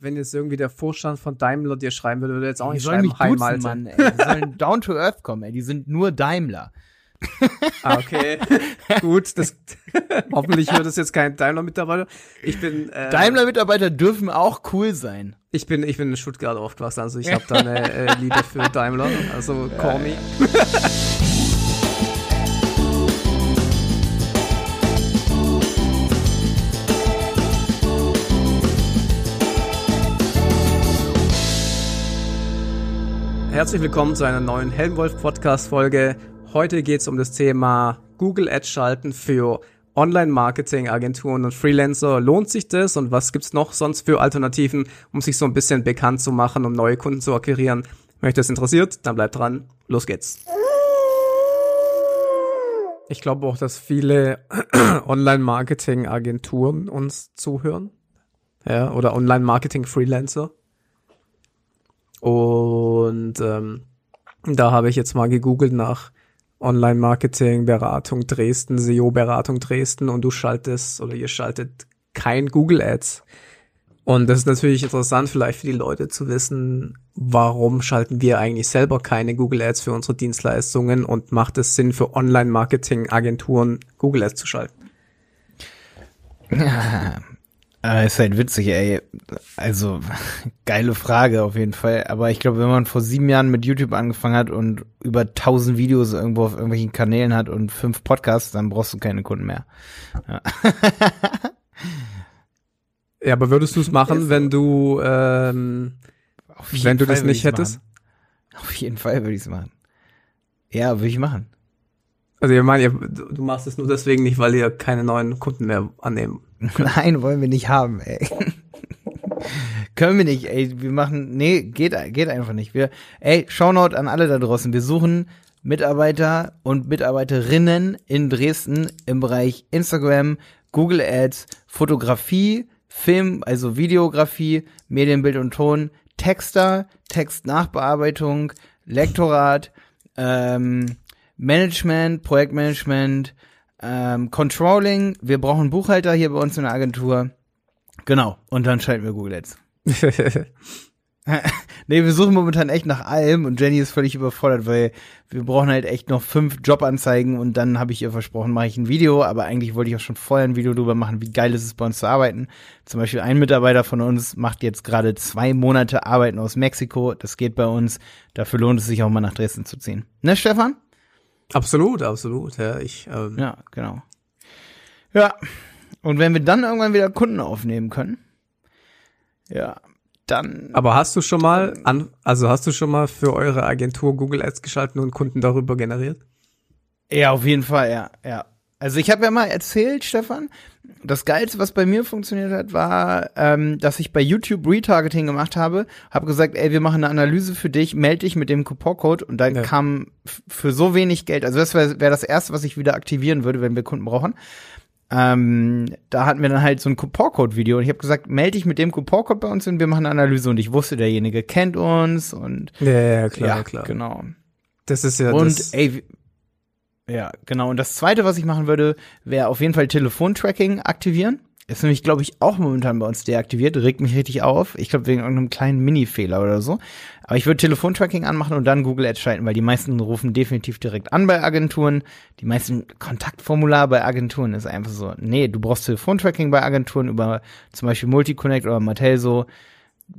Wenn jetzt irgendwie der Vorstand von Daimler dir schreiben würde, würde er jetzt auch Die nicht sollen schreiben, mich Hi duzen. Mann, ey. Die sollen down to earth kommen, ey. Die sind nur Daimler. Ah, okay. Gut, das hoffentlich hört es jetzt kein Daimler-Mitarbeiter. Ich bin äh, Daimler-Mitarbeiter dürfen auch cool sein. Ich bin, ich bin in Stuttgart aufgewachsen, also ich habe da eine äh, Liebe für Daimler, also call me. Herzlich willkommen zu einer neuen Helmwolf Podcast Folge. Heute geht es um das Thema Google Ads schalten für Online-Marketing-Agenturen und Freelancer. Lohnt sich das und was gibt's noch sonst für Alternativen, um sich so ein bisschen bekannt zu machen, um neue Kunden zu akquirieren? Wenn euch das interessiert, dann bleibt dran. Los geht's. Ich glaube auch, dass viele Online-Marketing-Agenturen uns zuhören. Ja, oder Online-Marketing-Freelancer. Und ähm, da habe ich jetzt mal gegoogelt nach Online-Marketing-Beratung Dresden, SEO-Beratung Dresden und du schaltest oder ihr schaltet kein Google Ads. Und das ist natürlich interessant vielleicht für die Leute zu wissen, warum schalten wir eigentlich selber keine Google Ads für unsere Dienstleistungen und macht es Sinn für Online-Marketing-Agenturen Google Ads zu schalten? Äh, ist halt witzig, ey. Also, geile Frage auf jeden Fall. Aber ich glaube, wenn man vor sieben Jahren mit YouTube angefangen hat und über tausend Videos irgendwo auf irgendwelchen Kanälen hat und fünf Podcasts, dann brauchst du keine Kunden mehr. Ja. Ja, aber würdest du es machen, wenn du ähm, wenn du Fall das nicht hättest? Machen. Auf jeden Fall würde ich es machen. Ja, würde ich machen. Also ihr meint, ihr, du machst es nur deswegen nicht, weil ihr keine neuen Kunden mehr annehmen. Nein, wollen wir nicht haben, ey. Können wir nicht, ey. Wir machen, nee, geht, geht einfach nicht. Wir, ey, Shoutout an alle da draußen. Wir suchen Mitarbeiter und Mitarbeiterinnen in Dresden im Bereich Instagram, Google Ads, Fotografie, Film, also Videografie, Medienbild und Ton, Texter, Textnachbearbeitung, Lektorat, ähm, Management, Projektmanagement, ähm, Controlling. Wir brauchen Buchhalter hier bei uns in der Agentur. Genau. Und dann schalten wir Google Ads. nee, wir suchen momentan echt nach allem und Jenny ist völlig überfordert, weil wir brauchen halt echt noch fünf Jobanzeigen und dann habe ich ihr versprochen, mache ich ein Video, aber eigentlich wollte ich auch schon vorher ein Video drüber machen, wie geil ist es bei uns zu arbeiten. Zum Beispiel ein Mitarbeiter von uns macht jetzt gerade zwei Monate Arbeiten aus Mexiko. Das geht bei uns. Dafür lohnt es sich auch mal nach Dresden zu ziehen. Ne, Stefan? Absolut, absolut. Ja, ich ähm, Ja, genau. Ja. Und wenn wir dann irgendwann wieder Kunden aufnehmen können, ja, dann. Aber hast du schon mal an, also hast du schon mal für eure Agentur Google Ads geschalten und Kunden darüber generiert? Ja, auf jeden Fall, ja, ja. Also ich habe ja mal erzählt, Stefan, das Geilste, was bei mir funktioniert hat, war, ähm, dass ich bei YouTube Retargeting gemacht habe, habe gesagt, ey, wir machen eine Analyse für dich, melde dich mit dem Couponcode und dann Ja. kam für so wenig Geld, also das wäre wär das Erste, was ich wieder aktivieren würde, wenn wir Kunden brauchen. Ähm, da hatten wir dann halt so ein Couponcode-Video und ich habe gesagt, melde dich mit dem Couponcode bei uns und wir machen eine Analyse und ich wusste, derjenige kennt uns und Ja, ja klar, ja, klar. genau. Das ist ja Und das. ey, ja, genau. Und das zweite, was ich machen würde, wäre auf jeden Fall Telefontracking aktivieren. Ist nämlich, glaube ich, auch momentan bei uns deaktiviert, regt mich richtig auf. Ich glaube, wegen irgendeinem kleinen Mini-Fehler oder so. Aber ich würde Telefontracking anmachen und dann Google Ads schalten, weil die meisten rufen definitiv direkt an bei Agenturen. Die meisten Kontaktformular bei Agenturen ist einfach so, nee, du brauchst Telefontracking bei Agenturen über zum Beispiel Multiconnect oder Mattel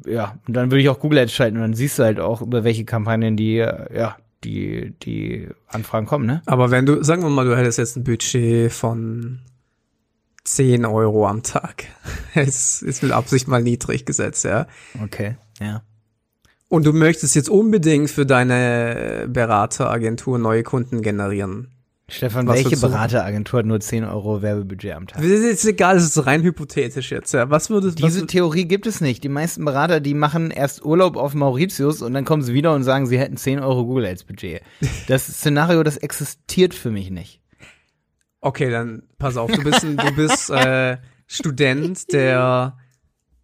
Ja, und dann würde ich auch Google Ads schalten und dann siehst du halt auch, über welche Kampagnen die, äh, ja, die, die Anfragen kommen, ne? Aber wenn du, sagen wir mal, du hättest jetzt ein Budget von 10 Euro am Tag. Es ist mit Absicht mal niedrig gesetzt, ja. Okay, ja. Und du möchtest jetzt unbedingt für deine Berateragentur neue Kunden generieren. Stefan, Was welche Berateragentur hat nur 10 Euro Werbebudget am Tag? Das ist jetzt egal, das ist rein hypothetisch jetzt, ja. Was würdest Diese was, Theorie gibt es nicht. Die meisten Berater, die machen erst Urlaub auf Mauritius und dann kommen sie wieder und sagen, sie hätten 10 Euro Google Ads Budget. Das Szenario, das existiert für mich nicht. Okay, dann pass auf, du bist, ein, du bist äh, Student, der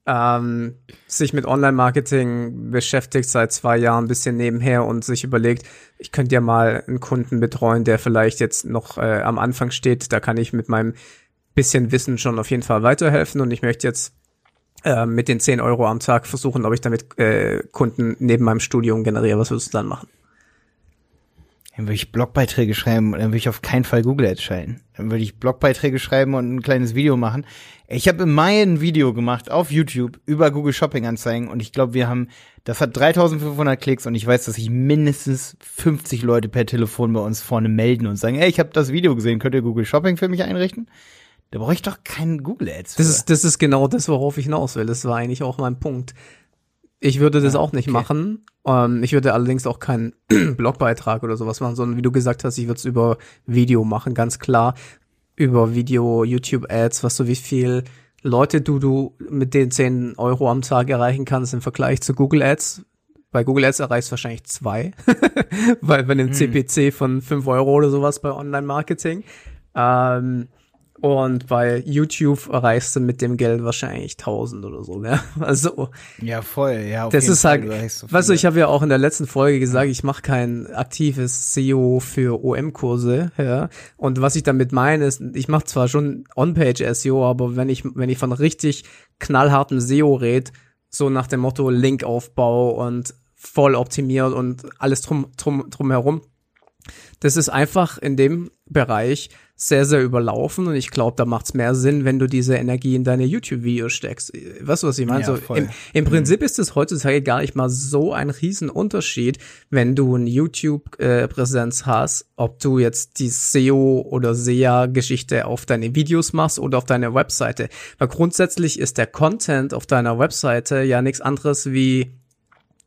ähm, sich mit Online-Marketing beschäftigt seit zwei Jahren ein bisschen nebenher und sich überlegt, ich könnte ja mal einen Kunden betreuen, der vielleicht jetzt noch äh, am Anfang steht. Da kann ich mit meinem bisschen Wissen schon auf jeden Fall weiterhelfen und ich möchte jetzt äh, mit den 10 Euro am Tag versuchen, ob ich damit äh, Kunden neben meinem Studium generiere. Was würdest du dann machen? Dann würde ich Blogbeiträge schreiben und dann würde ich auf keinen Fall Google Ads schalten. Dann würde ich Blogbeiträge schreiben und ein kleines Video machen. Ich habe im Mai ein Video gemacht auf YouTube über Google Shopping Anzeigen und ich glaube, wir haben, das hat 3500 Klicks und ich weiß, dass sich mindestens 50 Leute per Telefon bei uns vorne melden und sagen, ey, ich habe das Video gesehen, könnt ihr Google Shopping für mich einrichten? Da brauche ich doch keinen Google Ads. Für. Das ist, das ist genau das, worauf ich hinaus will. Das war eigentlich auch mein Punkt. Ich würde das ja, auch nicht okay. machen. Ähm, ich würde allerdings auch keinen Blogbeitrag oder sowas machen, sondern wie du gesagt hast, ich würde es über Video machen, ganz klar. Über Video, YouTube-Ads, was du wie viel Leute du, du mit den 10 Euro am Tag erreichen kannst im Vergleich zu Google Ads. Bei Google Ads erreichst du wahrscheinlich zwei, weil bei einem mm. CPC von 5 Euro oder sowas bei Online-Marketing. Ähm, und bei YouTube erreichst du mit dem Geld wahrscheinlich 1000 oder so, ne? Also. Ja, voll, ja. Das ist Fall, halt, so weißt du, ich habe ja auch in der letzten Folge gesagt, ich mache kein aktives SEO für OM-Kurse, ja. Und was ich damit meine, ist, ich mache zwar schon On-Page-SEO, aber wenn ich, wenn ich von richtig knallhartem SEO red, so nach dem Motto Linkaufbau und voll optimiert und alles drum, drum, drum herum, das ist einfach in dem Bereich sehr, sehr überlaufen und ich glaube, da macht es mehr Sinn, wenn du diese Energie in deine YouTube-Videos steckst. Weißt du, was ich meine? Ja, so, im, Im. Prinzip mhm. ist es heutzutage gar nicht mal so ein Riesenunterschied, wenn du eine YouTube-Präsenz hast, ob du jetzt die SEO oder SEA-Geschichte auf deine Videos machst oder auf deine Webseite. Weil grundsätzlich ist der Content auf deiner Webseite ja nichts anderes wie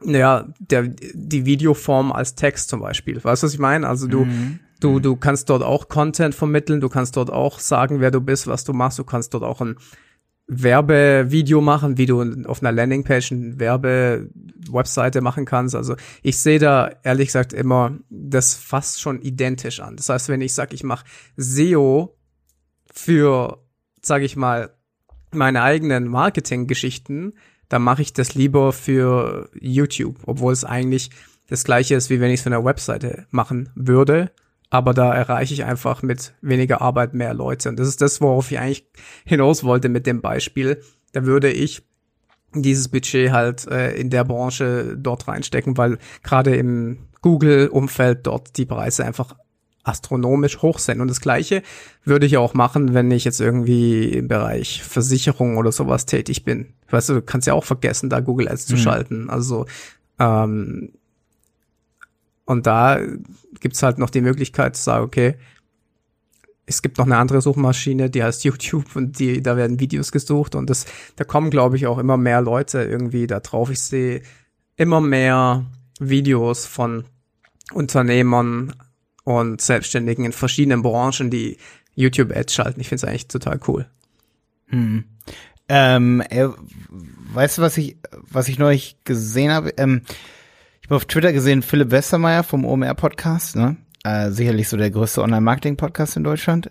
naja, der, die Videoform als Text zum Beispiel. Weißt du, was ich meine? Also du, mhm. Du, mhm. du kannst dort auch Content vermitteln, du kannst dort auch sagen, wer du bist, was du machst, du kannst dort auch ein Werbevideo machen, wie du auf einer Landingpage eine Werbe-Webseite machen kannst. Also ich sehe da ehrlich gesagt immer das fast schon identisch an. Das heißt, wenn ich sage, ich mache SEO für, sage ich mal, meine eigenen Marketinggeschichten, dann mache ich das lieber für YouTube, obwohl es eigentlich das gleiche ist, wie wenn ich es für eine Webseite machen würde aber da erreiche ich einfach mit weniger Arbeit mehr Leute. Und das ist das, worauf ich eigentlich hinaus wollte mit dem Beispiel. Da würde ich dieses Budget halt äh, in der Branche dort reinstecken, weil gerade im Google-Umfeld dort die Preise einfach astronomisch hoch sind. Und das Gleiche würde ich auch machen, wenn ich jetzt irgendwie im Bereich Versicherung oder sowas tätig bin. Weißt du, du kannst ja auch vergessen, da Google Ads mhm. zu schalten. Also ähm, und da gibt's halt noch die Möglichkeit zu sagen, okay, es gibt noch eine andere Suchmaschine, die heißt YouTube und die, da werden Videos gesucht und das, da kommen, glaube ich, auch immer mehr Leute irgendwie da drauf. Ich sehe immer mehr Videos von Unternehmern und Selbstständigen in verschiedenen Branchen, die YouTube-Ads schalten. Ich finde es eigentlich total cool. Hm. Ähm, äh, weißt du, was ich, was ich neulich gesehen habe? Ähm, ich habe auf Twitter gesehen, Philipp Westermeier vom OMR-Podcast, ne? Äh, sicherlich so der größte Online-Marketing-Podcast in Deutschland,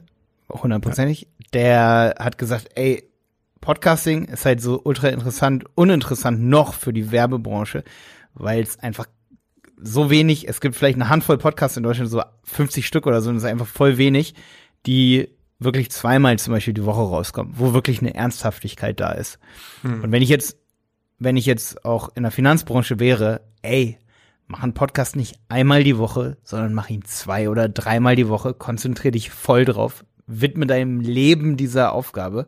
hundertprozentig. Der hat gesagt, ey, Podcasting ist halt so ultra interessant, uninteressant noch für die Werbebranche, weil es einfach so wenig, es gibt vielleicht eine Handvoll Podcasts in Deutschland, so 50 Stück oder so, und es ist einfach voll wenig, die wirklich zweimal zum Beispiel die Woche rauskommen, wo wirklich eine Ernsthaftigkeit da ist. Hm. Und wenn ich jetzt, wenn ich jetzt auch in der Finanzbranche wäre, ey, mach einen Podcast nicht einmal die Woche, sondern mach ihn zwei oder dreimal die Woche. Konzentrier dich voll drauf. Widme deinem Leben dieser Aufgabe,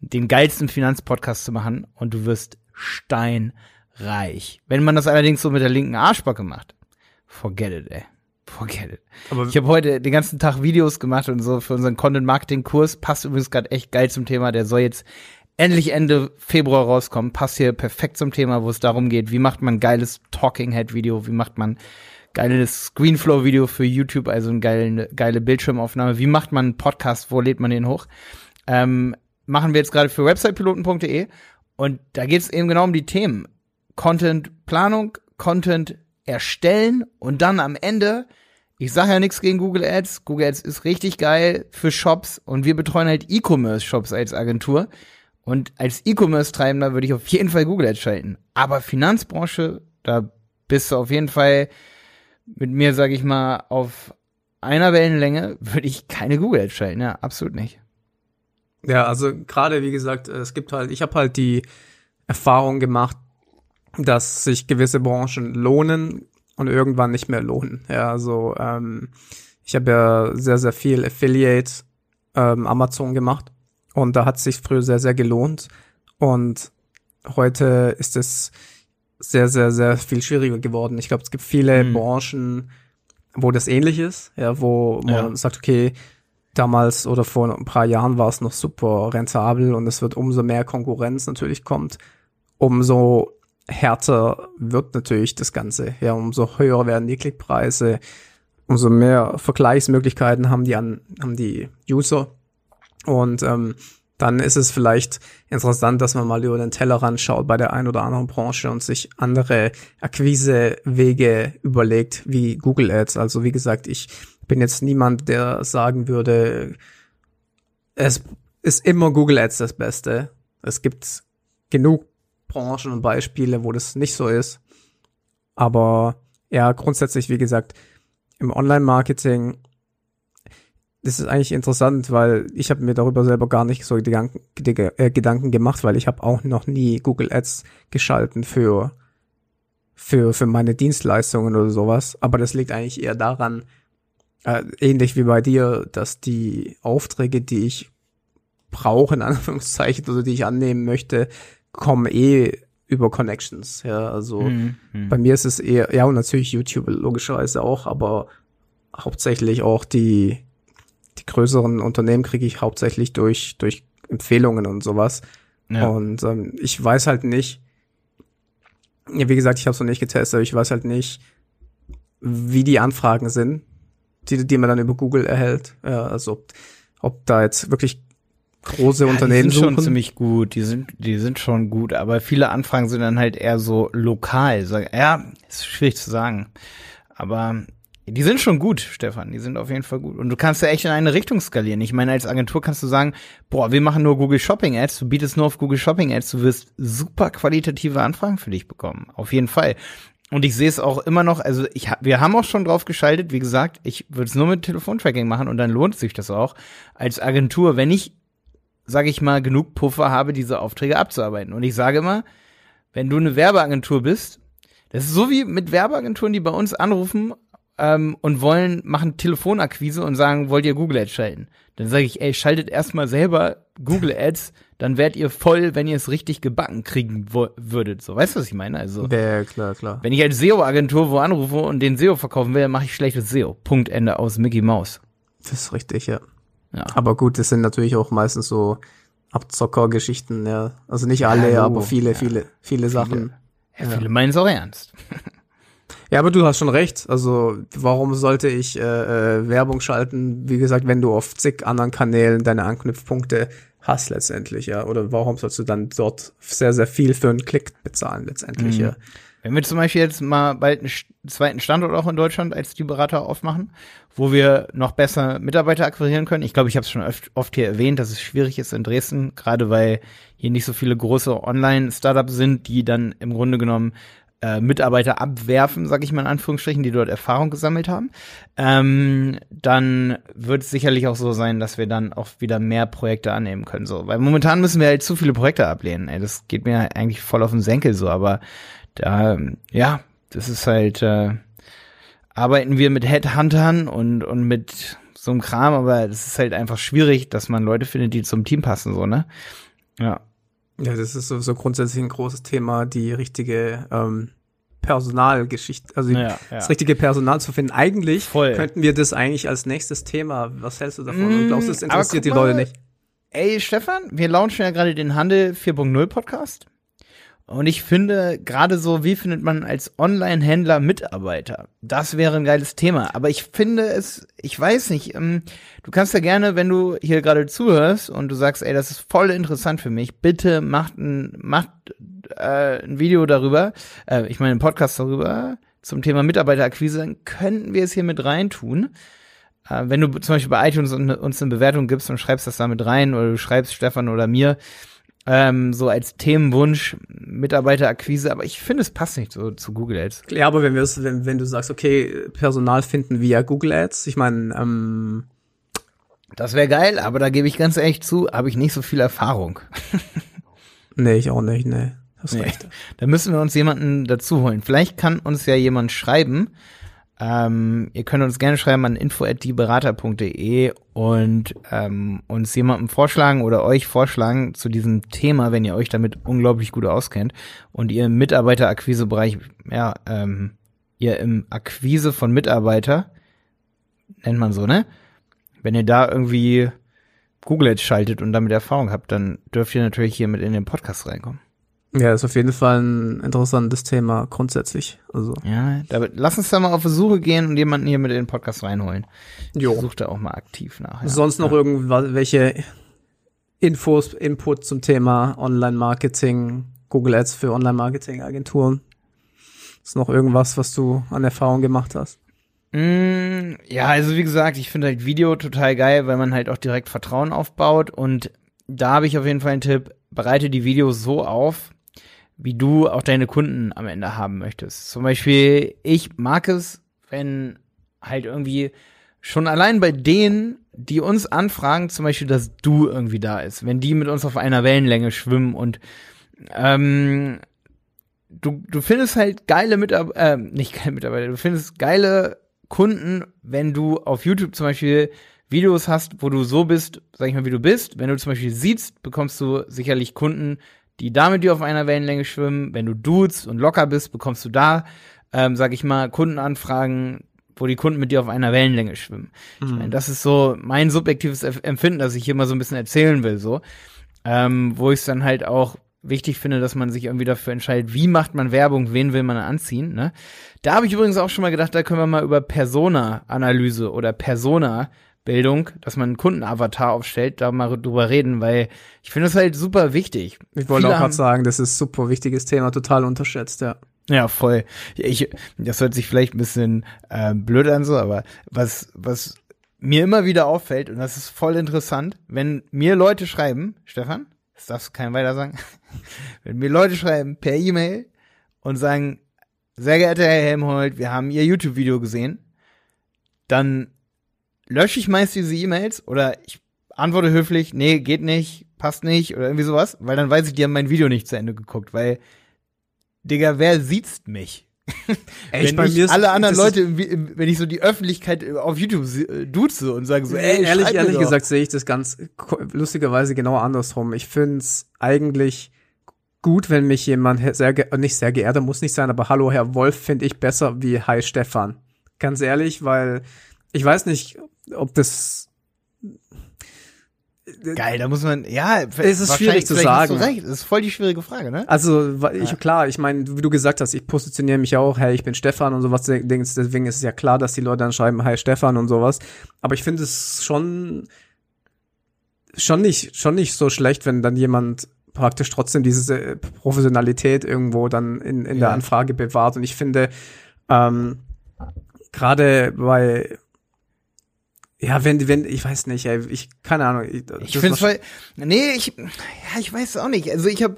den geilsten Finanzpodcast zu machen und du wirst steinreich. Wenn man das allerdings so mit der linken Arschbacke macht, forget it, ey. Forget it. Aber ich habe heute den ganzen Tag Videos gemacht und so für unseren Content-Marketing-Kurs. Passt übrigens gerade echt geil zum Thema. Der soll jetzt endlich Ende Februar rauskommen. Passt hier perfekt zum Thema, wo es darum geht, wie macht man geiles Talking Head Video, wie macht man geiles Screenflow Video für YouTube, also eine geile, geile Bildschirmaufnahme, wie macht man einen Podcast, wo lädt man den hoch? Ähm, machen wir jetzt gerade für websitepiloten.de und da geht es eben genau um die Themen Content Planung, Content erstellen und dann am Ende ich sage ja nichts gegen Google Ads. Google Ads ist richtig geil für Shops und wir betreuen halt E-Commerce Shops als Agentur. Und als E-Commerce-Treibender würde ich auf jeden Fall Google Ads schalten. Aber Finanzbranche, da bist du auf jeden Fall mit mir, sage ich mal, auf einer Wellenlänge würde ich keine Google Ads schalten. Ja, absolut nicht. Ja, also gerade wie gesagt, es gibt halt, ich habe halt die Erfahrung gemacht, dass sich gewisse Branchen lohnen und irgendwann nicht mehr lohnen. Ja, also ähm, ich habe ja sehr, sehr viel Affiliate ähm, Amazon gemacht und da hat es sich früher sehr, sehr gelohnt und heute ist es sehr, sehr, sehr viel schwieriger geworden. Ich glaube, es gibt viele mhm. Branchen, wo das ähnlich ist, ja, wo man ja. sagt, okay, damals oder vor ein paar Jahren war es noch super rentabel und es wird umso mehr Konkurrenz natürlich kommt, umso härter wird natürlich das Ganze. Ja, umso höher werden die Klickpreise, umso mehr Vergleichsmöglichkeiten haben die an, haben die User. Und ähm, dann ist es vielleicht interessant, dass man mal über den Tellerrand schaut bei der einen oder anderen Branche und sich andere Akquisewege überlegt, wie Google Ads. Also wie gesagt, ich bin jetzt niemand, der sagen würde, es ist immer Google Ads das Beste. Es gibt genug Branchen und Beispiele, wo das nicht so ist. Aber ja, grundsätzlich, wie gesagt, im Online-Marketing das ist eigentlich interessant, weil ich habe mir darüber selber gar nicht so Gedanken, äh, Gedanken gemacht, weil ich habe auch noch nie Google Ads geschalten für für für meine Dienstleistungen oder sowas. Aber das liegt eigentlich eher daran, äh, ähnlich wie bei dir, dass die Aufträge, die ich brauche in Anführungszeichen oder die ich annehmen möchte, kommen eh über Connections. Ja, also mhm. mhm. bei mir ist es eher ja und natürlich YouTube logischerweise auch, aber hauptsächlich auch die die größeren Unternehmen kriege ich hauptsächlich durch, durch Empfehlungen und sowas. Ja. Und ähm, ich weiß halt nicht, ja, wie gesagt, ich habe es noch nicht getestet, aber ich weiß halt nicht, wie die Anfragen sind, die, die man dann über Google erhält. Ja, also ob, ob da jetzt wirklich große ja, Unternehmen die sind suchen. schon ziemlich gut, die sind, die sind schon gut, aber viele Anfragen sind dann halt eher so lokal. Ja, ist schwierig zu sagen. Aber die sind schon gut, Stefan. Die sind auf jeden Fall gut. Und du kannst ja echt in eine Richtung skalieren. Ich meine, als Agentur kannst du sagen, boah, wir machen nur Google Shopping Ads. Du bietest nur auf Google Shopping Ads. Du wirst super qualitative Anfragen für dich bekommen. Auf jeden Fall. Und ich sehe es auch immer noch, also ich wir haben auch schon drauf geschaltet, wie gesagt, ich würde es nur mit Telefontracking machen und dann lohnt sich das auch als Agentur, wenn ich, sage ich mal, genug Puffer habe, diese Aufträge abzuarbeiten. Und ich sage immer, wenn du eine Werbeagentur bist, das ist so wie mit Werbeagenturen, die bei uns anrufen ähm, und wollen, machen Telefonakquise und sagen, wollt ihr Google Ads schalten? Dann sage ich, ey, schaltet erstmal selber Google Ads, dann werdet ihr voll, wenn ihr es richtig gebacken kriegen würdet. So, weißt du, was ich meine? Also, ja, klar, klar. Wenn ich als SEO-Agentur wo anrufe und den SEO verkaufen will, dann mache ich schlechtes SEO. Punkt, Ende aus Mickey Mouse. Das ist richtig, ja. Ja. Aber gut, das sind natürlich auch meistens so Abzockergeschichten, ja. Also nicht alle, ja, aber viele, ja. viele, viele Sachen. Ja, viele meinen es auch ernst. Ja, aber du hast schon recht. Also warum sollte ich äh, äh, Werbung schalten? Wie gesagt, wenn du auf zig anderen Kanälen deine Anknüpfpunkte hast letztendlich, ja. Oder warum sollst du dann dort sehr, sehr viel für einen Klick bezahlen letztendlich, mhm. ja. Wenn wir zum Beispiel jetzt mal bald einen zweiten Standort auch in Deutschland als die Berater aufmachen, wo wir noch besser Mitarbeiter akquirieren können. Ich glaube, ich habe es schon oft, oft hier erwähnt, dass es schwierig ist in Dresden, gerade weil hier nicht so viele große Online-Startups sind, die dann im Grunde genommen äh, Mitarbeiter abwerfen, sag ich mal in Anführungsstrichen, die dort Erfahrung gesammelt haben, ähm, dann wird es sicherlich auch so sein, dass wir dann auch wieder mehr Projekte annehmen können. So, weil momentan müssen wir halt zu viele Projekte ablehnen. Ey, das geht mir eigentlich voll auf den Senkel so, aber da, ja, das ist halt, äh, arbeiten wir mit Headhuntern und, und mit so einem Kram, aber das ist halt einfach schwierig, dass man Leute findet, die zum Team passen, so, ne? Ja. Ja, das ist sowieso grundsätzlich ein großes Thema, die richtige ähm, Personalgeschichte, also ja, ja. das richtige Personal zu finden. Eigentlich Voll. könnten wir das eigentlich als nächstes Thema. Was hältst du davon? Mm, Und glaubst du, es interessiert die Leute nicht? Ey, Stefan, wir launchen ja gerade den Handel 4.0 Podcast. Und ich finde, gerade so, wie findet man als Online-Händler Mitarbeiter? Das wäre ein geiles Thema. Aber ich finde es, ich weiß nicht, ähm, du kannst ja gerne, wenn du hier gerade zuhörst und du sagst, ey, das ist voll interessant für mich, bitte macht ein, macht äh, ein Video darüber, äh, ich meine, ein Podcast darüber zum Thema Mitarbeiterakquise, dann könnten wir es hier mit reintun. Äh, wenn du zum Beispiel bei iTunes uns eine Bewertung gibst und schreibst das da mit rein oder du schreibst Stefan oder mir, ähm, so als Themenwunsch Mitarbeiterakquise, aber ich finde, es passt nicht so zu Google Ads. Ja, aber wenn wir wenn, wenn du sagst, okay, Personal finden via Google Ads, ich meine, ähm das wäre geil, aber da gebe ich ganz ehrlich zu, habe ich nicht so viel Erfahrung. nee, ich auch nicht, nee. hast Nee. recht. Da müssen wir uns jemanden dazu holen. Vielleicht kann uns ja jemand schreiben. Ähm, ihr könnt uns gerne schreiben an info@dieberater.de und ähm, uns jemanden vorschlagen oder euch vorschlagen zu diesem Thema, wenn ihr euch damit unglaublich gut auskennt und ihr im Mitarbeiterakquisebereich, ja, ähm, ihr im Akquise von Mitarbeiter, nennt man so, ne? Wenn ihr da irgendwie Google Ads schaltet und damit Erfahrung habt, dann dürft ihr natürlich hier mit in den Podcast reinkommen. Ja, ist auf jeden Fall ein interessantes Thema grundsätzlich. Also, Ja, da, lass uns da mal auf die Suche gehen und jemanden hier mit in den Podcast reinholen. Ich jo. suche da auch mal aktiv nach. Ja. Sonst noch irgendwelche Infos, Input zum Thema Online-Marketing, Google Ads für Online-Marketing-Agenturen? Ist noch irgendwas, was du an Erfahrung gemacht hast? Mm, ja, also wie gesagt, ich finde halt Video total geil, weil man halt auch direkt Vertrauen aufbaut und da habe ich auf jeden Fall einen Tipp, bereite die Videos so auf, wie du auch deine Kunden am Ende haben möchtest. Zum Beispiel, ich mag es, wenn halt irgendwie schon allein bei denen, die uns anfragen, zum Beispiel, dass du irgendwie da ist, wenn die mit uns auf einer Wellenlänge schwimmen und ähm, du, du findest halt geile Mitarbeiter, äh, nicht geile Mitarbeiter, du findest geile Kunden, wenn du auf YouTube zum Beispiel Videos hast, wo du so bist, sag ich mal, wie du bist. Wenn du zum Beispiel siehst, bekommst du sicherlich Kunden, die da mit dir auf einer Wellenlänge schwimmen. Wenn du dudes und locker bist, bekommst du da, ähm, sag ich mal, Kundenanfragen, wo die Kunden mit dir auf einer Wellenlänge schwimmen. Ich meine, das ist so mein subjektives Empfinden, das ich hier mal so ein bisschen erzählen will, so. Ähm, wo ich es dann halt auch wichtig finde, dass man sich irgendwie dafür entscheidet, wie macht man Werbung, wen will man anziehen, ne? Da habe ich übrigens auch schon mal gedacht, da können wir mal über Persona-Analyse oder Persona-Bildung, dass man einen Kundenavatar aufstellt, da mal drüber reden, weil ich finde das halt super wichtig. Ich wollte Viele auch gerade sagen, das ist super wichtiges Thema, total unterschätzt, ja. Ja, voll. Ich, das hört sich vielleicht ein bisschen äh, blöd an so, aber was, was mir immer wieder auffällt, und das ist voll interessant, wenn mir Leute schreiben, Stefan, das darfst du keinem weiter sagen, wenn mir Leute schreiben per E-Mail und sagen, sehr geehrter Herr Helmholt, wir haben Ihr YouTube-Video gesehen, dann lösche ich meist diese E-Mails oder ich antworte höflich, nee, geht nicht, passt nicht oder irgendwie sowas, weil dann weiß ich, die haben mein Video nicht zu Ende geguckt, weil Digga, wer sieht's mich? Ey, wenn bei ich mir ist- alle anderen Leute, wenn ich so die Öffentlichkeit auf YouTube äh, duze und sage so, ey, ehrlich, ehrlich gesagt sehe ich das ganz lustigerweise genau andersrum. Ich find's eigentlich gut, wenn mich jemand sehr, nicht sehr geehrter muss nicht sein, aber hallo Herr Wolf finde ich besser wie Hi Stefan. Ganz ehrlich, weil ich weiß nicht, ob das Geil, da muss man, ja, Es ist schwierig zu sagen. Recht. Das ist voll die schwierige Frage, ne? Also, ich, klar, ich meine, wie du gesagt hast, ich positioniere mich ja auch, hey, ich bin Stefan und sowas, deswegen ist es ja klar, dass die Leute dann schreiben, hi Stefan und sowas. Aber ich finde es schon, schon nicht, schon nicht so schlecht, wenn dann jemand praktisch trotzdem diese äh, Professionalität irgendwo dann in, in der Ja. Anfrage bewahrt. Und ich finde, ähm, gerade bei, ja, wenn, wenn, ich weiß nicht, ey, ich, keine Ahnung. Ich, Ich finde voll, nee, ich, ja, ich weiß auch nicht. Also ich habe,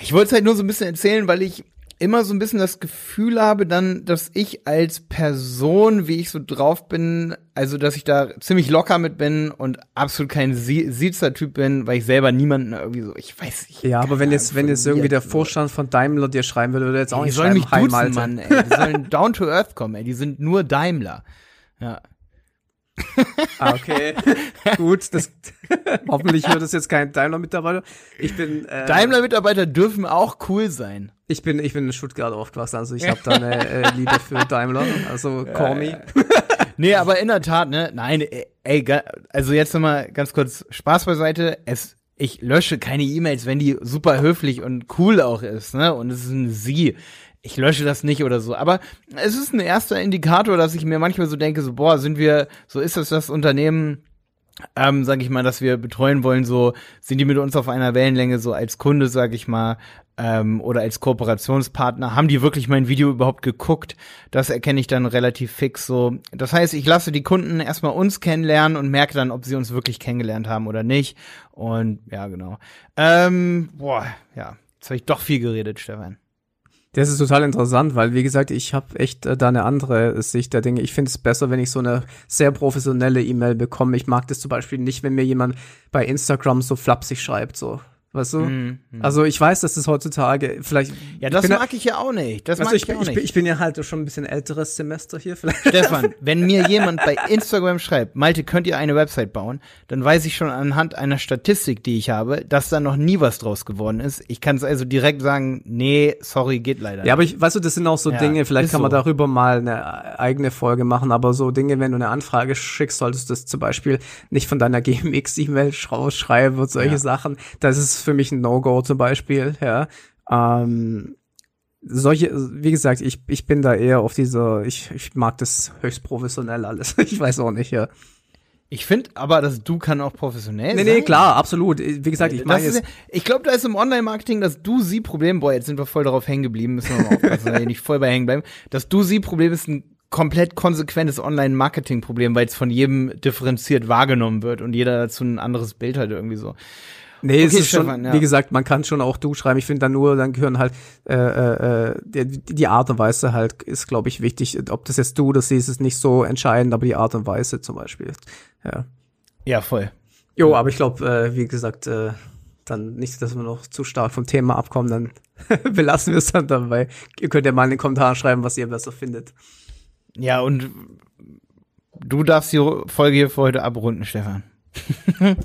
ich wollte es halt nur so ein bisschen erzählen, weil ich immer so ein bisschen das Gefühl habe dann, dass ich als Person, wie ich so drauf bin, also dass ich da ziemlich locker mit bin und absolut kein Sie- Siezer-Typ bin, weil ich selber niemanden irgendwie so, ich weiß nicht. Ja, aber wenn jetzt, wenn jetzt irgendwie der Vorstand von Daimler dir schreiben würde, würde er jetzt auch die nicht sollen schreiben, mich duzen. Mann, ey. Die sollen down to earth kommen, ey. Die sind nur Daimler. Ja. Ah, okay. Gut, das hoffentlich hört das jetzt kein Daimler-Mitarbeiter. Ich bin äh, Daimler-Mitarbeiter dürfen auch cool sein. Ich bin, ich bin in Stuttgart aufgewachsen, also ich habe da eine äh, Liebe für Daimler. Also call me. Nee, aber in der Tat, ne? Nein, ey, also jetzt nochmal ganz kurz Spaß beiseite. Es, ich lösche keine E-Mails, wenn die super höflich und cool auch ist, ne? Und es ist ein Sie. Ich lösche das nicht oder so. Aber es ist ein erster Indikator, dass ich mir manchmal so denke, so, boah, sind wir, so ist das das Unternehmen, ähm, sag ich mal, dass wir betreuen wollen, so sind die mit uns auf einer Wellenlänge, so als Kunde, sag ich mal, ähm, oder als Kooperationspartner, haben die wirklich mein Video überhaupt geguckt? Das erkenne ich dann relativ fix so. Das heißt, ich lasse die Kunden erstmal uns kennenlernen und merke dann, ob sie uns wirklich kennengelernt haben oder nicht. Und ja, genau. Ähm, boah, ja, jetzt habe ich doch viel geredet, Stefan. Das ist total interessant, weil wie gesagt, ich habe echt äh, da eine andere Sicht der Dinge. Ich finde es besser, wenn ich so eine sehr professionelle E-Mail bekomme. Ich mag das zum Beispiel nicht, wenn mir jemand bei Instagram so flapsig schreibt, so weißt du? Mm, mm. Also ich weiß, dass es heutzutage vielleicht. Ja, das mag ich ja auch nicht. Das mag ich, ich, auch ich, nicht. ich bin ja halt schon ein bisschen älteres Semester hier vielleicht. Stefan, wenn mir jemand bei Instagram schreibt, Malte, könnt ihr eine Website bauen, dann weiß ich schon anhand einer Statistik, die ich habe, dass da noch nie was draus geworden ist. Ich kann es also direkt sagen, nee, sorry, geht leider. Ja, aber ich, weißt du, das sind auch so ja, Dinge, vielleicht kann man so. darüber mal eine eigene Folge machen, aber so Dinge, wenn du eine Anfrage schickst, solltest du das zum Beispiel nicht von deiner GMX-E-Mail rausschreiben und solche ja. Sachen. Das ist für mich ein No-Go zum Beispiel, ja. Ähm, solche, wie gesagt, ich, ich bin da eher auf dieser, ich, ich mag das höchst professionell alles. ich weiß auch nicht, ja. Ich finde aber, das Du kann auch professionell nee, sein. Nee, klar, absolut. Wie gesagt, ich meine jetzt. Ich glaube, da ist im Online-Marketing das Du-Sie-Problem, boah, jetzt sind wir voll darauf hängen geblieben, müssen wir mal aufpassen, dass wir nicht voll bei hängen bleiben. Das Du-Sie-Problem ist ein komplett konsequentes Online-Marketing-Problem, weil es von jedem differenziert wahrgenommen wird und jeder dazu ein anderes Bild hat irgendwie so. Nee, okay, es ist Stefan, schon, ja. wie gesagt, man kann schon auch du schreiben. Ich finde dann nur, dann gehören halt äh, äh, die, die Art und Weise halt ist, glaube ich, wichtig. Ob das jetzt du das siehst, ist nicht so entscheidend, aber die Art und Weise zum Beispiel. Ja, ja voll. Jo, aber ich glaube, äh, wie gesagt, äh, dann nicht, dass wir noch zu stark vom Thema abkommen, dann belassen wir es dann dabei. Ihr könnt ja mal in den Kommentaren schreiben, was ihr besser findet. Ja, und du darfst die Folge hier für heute abrunden, Stefan.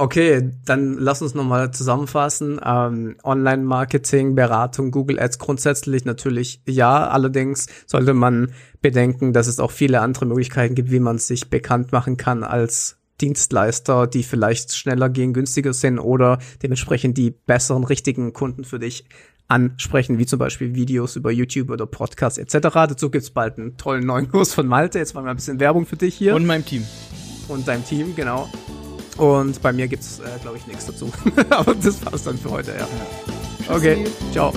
Okay, dann lass uns nochmal zusammenfassen. Ähm, Online-Marketing, Beratung, Google Ads grundsätzlich natürlich ja. Allerdings sollte man bedenken, dass es auch viele andere Möglichkeiten gibt, wie man sich bekannt machen kann als Dienstleister, die vielleicht schneller gehen, günstiger sind oder dementsprechend die besseren, richtigen Kunden für dich ansprechen, wie zum Beispiel Videos über YouTube oder Podcasts etc. Dazu gibt's bald einen tollen neuen Kurs von Malte. Jetzt machen wir ein bisschen Werbung für dich hier. Und meinem Team. Und deinem Team, genau. Und bei mir gibt's, äh, glaube ich, nichts dazu. Aber das war's dann für heute, ja. Okay, ciao.